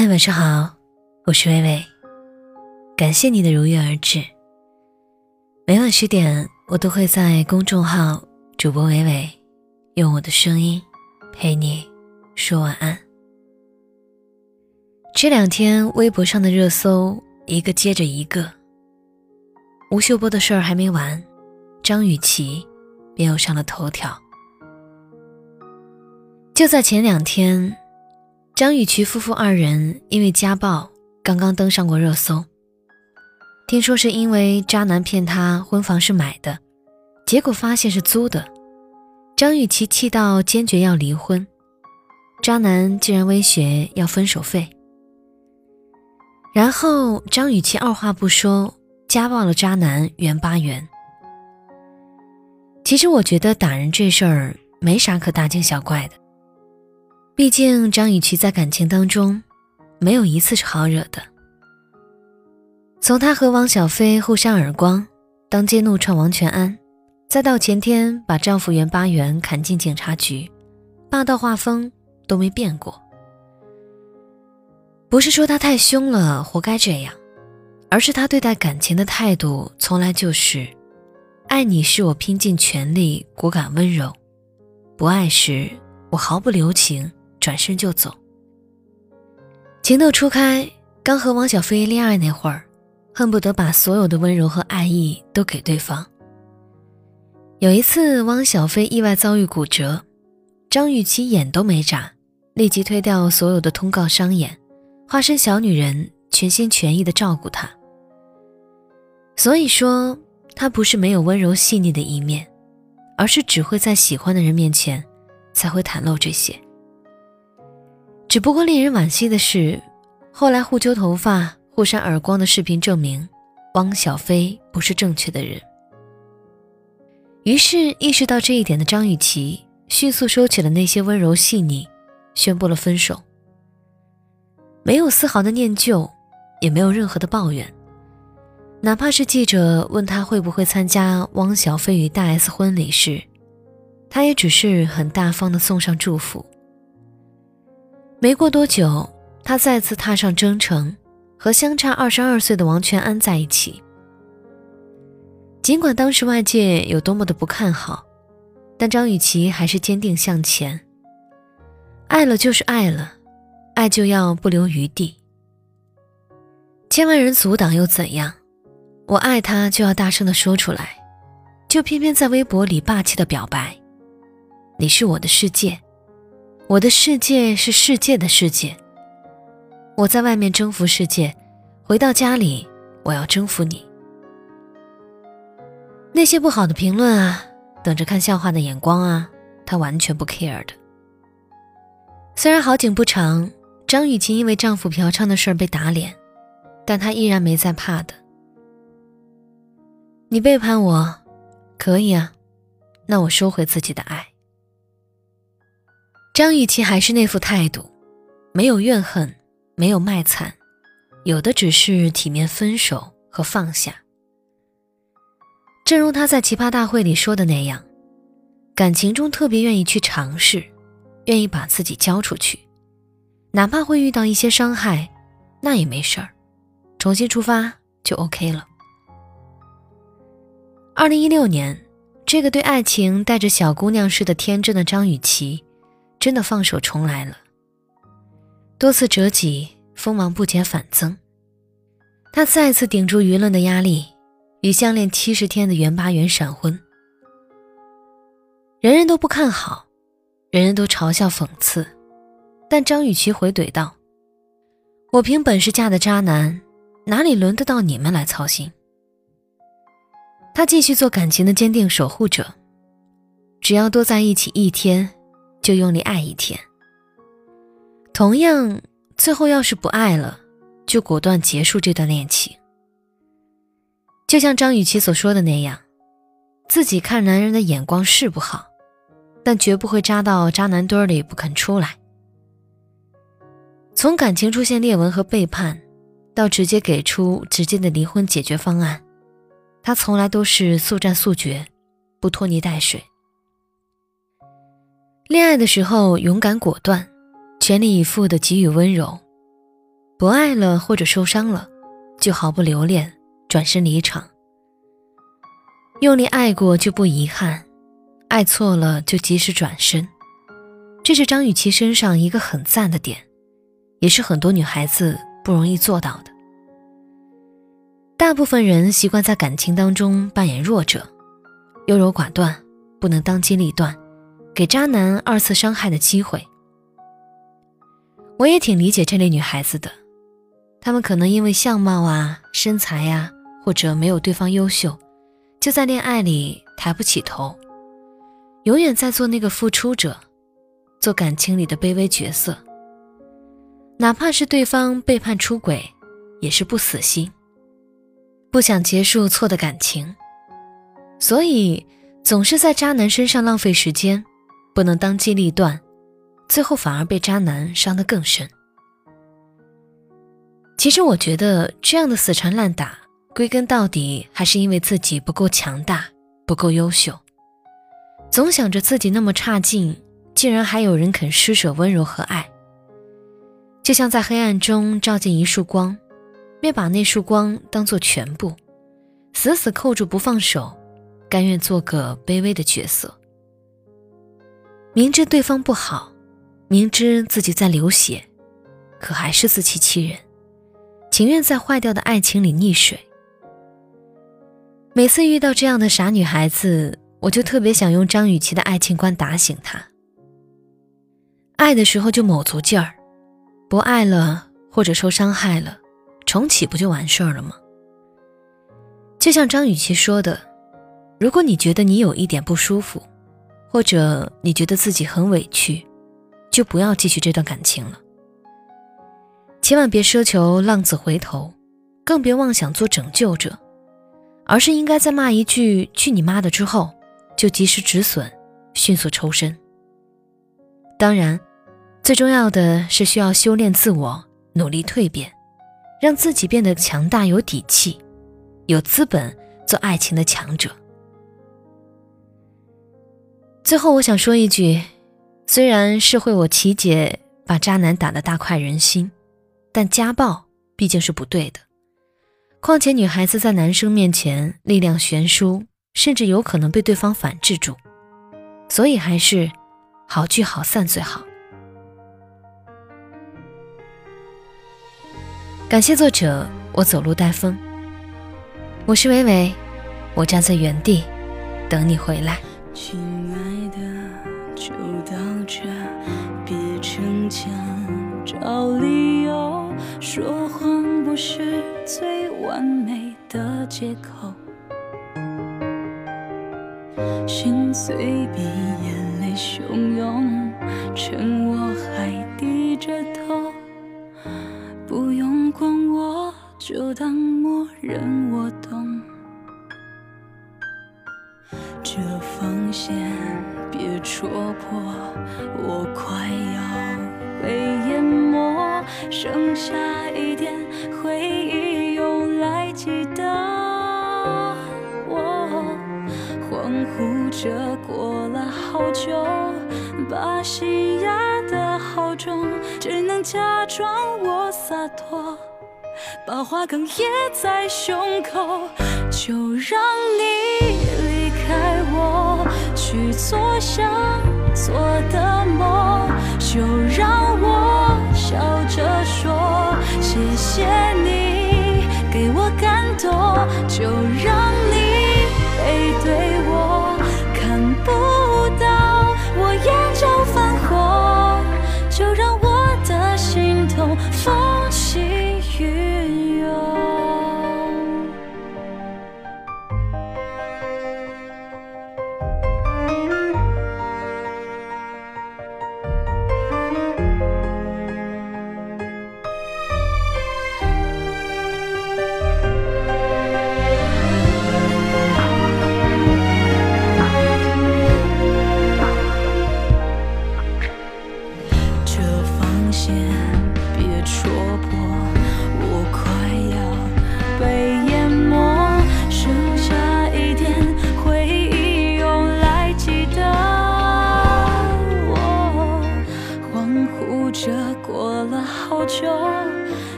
嗨，晚上好，我是微微，感谢你的如约而至。每晚十点，我都会在公众号主播微微，用我的声音陪你说晚安。这两天微博上的热搜一个接着一个，吴秀波的事儿还没完，张雨绮便又上了头条。就在前两天。张雨绮夫妇二人因为家暴刚刚登上过热搜。听说是因为渣男骗她婚房是买的，结果发现是租的。张雨绮气到坚决要离婚，渣男竟然威胁要分手费。然后张雨绮二话不说家暴了渣男原八元。其实我觉得打人这事儿没啥可大惊小怪的。毕竟张雨绮在感情当中，没有一次是好惹的。从她和王小菲互扇耳光，当街怒撞王全安，再到前天把丈夫袁巴元砍进警察局，霸道画风都没变过。不是说她太凶了，活该这样，而是她对待感情的态度从来就是：爱你是我拼尽全力，果敢温柔；不爱时我毫不留情。转身就走。情窦初开，刚和王小飞恋爱那会儿，恨不得把所有的温柔和爱意都给对方。有一次，汪小菲意外遭遇骨折，张雨绮眼都没眨，立即推掉所有的通告商演，化身小女人，全心全意的照顾他。所以说，她不是没有温柔细腻的一面，而是只会在喜欢的人面前，才会袒露这些。只不过令人惋惜的是，后来互揪头发、互扇耳光的视频证明，汪小菲不是正确的人。于是意识到这一点的张雨绮，迅速收起了那些温柔细腻，宣布了分手。没有丝毫的念旧，也没有任何的抱怨。哪怕是记者问他会不会参加汪小菲与大 S 婚礼时，他也只是很大方的送上祝福。没过多久，他再次踏上征程，和相差二十二岁的王全安在一起。尽管当时外界有多么的不看好，但张雨绮还是坚定向前。爱了就是爱了，爱就要不留余地。千万人阻挡又怎样？我爱他就要大声的说出来，就偏偏在微博里霸气的表白：“你是我的世界。”我的世界是世界的世界。我在外面征服世界，回到家里，我要征服你。那些不好的评论啊，等着看笑话的眼光啊，他完全不 care 的。虽然好景不长，张雨绮因为丈夫嫖娼的事儿被打脸，但她依然没在怕的。你背叛我，可以啊，那我收回自己的爱。张雨绮还是那副态度，没有怨恨，没有卖惨，有的只是体面分手和放下。正如她在奇葩大会里说的那样，感情中特别愿意去尝试，愿意把自己交出去，哪怕会遇到一些伤害，那也没事儿，重新出发就 OK 了。二零一六年，这个对爱情带着小姑娘似的天真的张雨绮。真的放手重来了，多次折戟，锋芒不减反增。他再次顶住舆论的压力，与相恋七十天的袁巴元闪婚。人人都不看好，人人都嘲笑讽刺，但张雨绮回怼道：“我凭本事嫁的渣男，哪里轮得到你们来操心？”他继续做感情的坚定守护者，只要多在一起一天。就用力爱一天。同样，最后要是不爱了，就果断结束这段恋情。就像张雨绮所说的那样，自己看男人的眼光是不好，但绝不会扎到渣男堆里不肯出来。从感情出现裂纹和背叛，到直接给出直接的离婚解决方案，他从来都是速战速决，不拖泥带水。恋爱的时候勇敢果断，全力以赴的给予温柔，不爱了或者受伤了，就毫不留恋，转身离场。用力爱过就不遗憾，爱错了就及时转身。这是张雨绮身上一个很赞的点，也是很多女孩子不容易做到的。大部分人习惯在感情当中扮演弱者，优柔寡断，不能当机立断，给渣男二次伤害的机会。我也挺理解这类女孩子的，她们可能因为相貌啊、身材呀，或者没有对方优秀，就在恋爱里抬不起头，永远在做那个付出者。做感情里的卑微角色，哪怕是对方背叛出轨，也是不死心，不想结束错的感情，所以总是在渣男身上浪费时间，不能当机立断，最后反而被渣男伤得更深。其实我觉得这样的死缠烂打，归根到底还是因为自己不够强大，不够优秀，总想着自己那么差劲。竟然还有人肯施舍温柔和爱，就像在黑暗中照进一束光，别把那束光当做全部，死死扣住不放手，甘愿做个卑微的角色。明知对方不好，明知自己在流血，可还是自欺欺人，情愿在坏掉的爱情里溺水。每次遇到这样的傻女孩子，我就特别想用张雨绮的爱情观打醒她。爱的时候就卯足劲儿，不爱了或者受伤害了，重启不就完事儿了吗？就像张雨绮说的，如果你觉得你有一点不舒服，或者你觉得自己很委屈，就不要继续这段感情了。千万别奢求浪子回头，更别妄想做拯救者，而是应该在骂一句“去你妈的”之后，就及时止损，迅速抽身。当然。最重要的是需要修炼自我，努力蜕变，让自己变得强大、有底气、有资本做爱情的强者。最后，我想说一句：虽然是会我琪姐把渣男打得大快人心，但家暴毕竟是不对的。况且，女孩子在男生面前力量悬殊，甚至有可能被对方反制住，所以还是好聚好散最好。感谢作者，我走路带风。我是伟伟，我站在原地等你回来。就到这，别逞强，找理由，说谎不是最完美的借口。心碎比眼泪汹涌，趁我还低着头。不用管我，就当默认我懂。这防线戳破，我快要被淹没，剩下一点回忆用来记得。我恍惚着过了好久，把心压得好重，只能假装我。洒脱，把话哽咽在胸口，就让你，去做想做的梦，就让我笑着说谢谢你。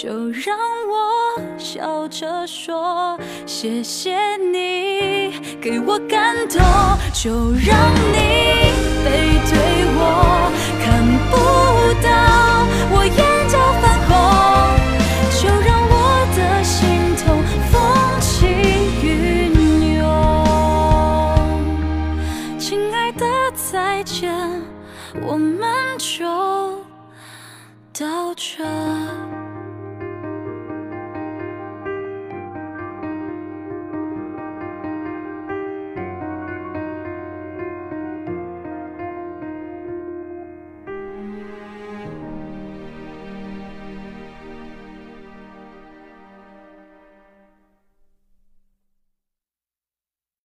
就让我笑着说谢谢你给我感动就让你背对我看不到我眼角泛红就让我的心痛风起云涌。亲爱的再见我们就到这。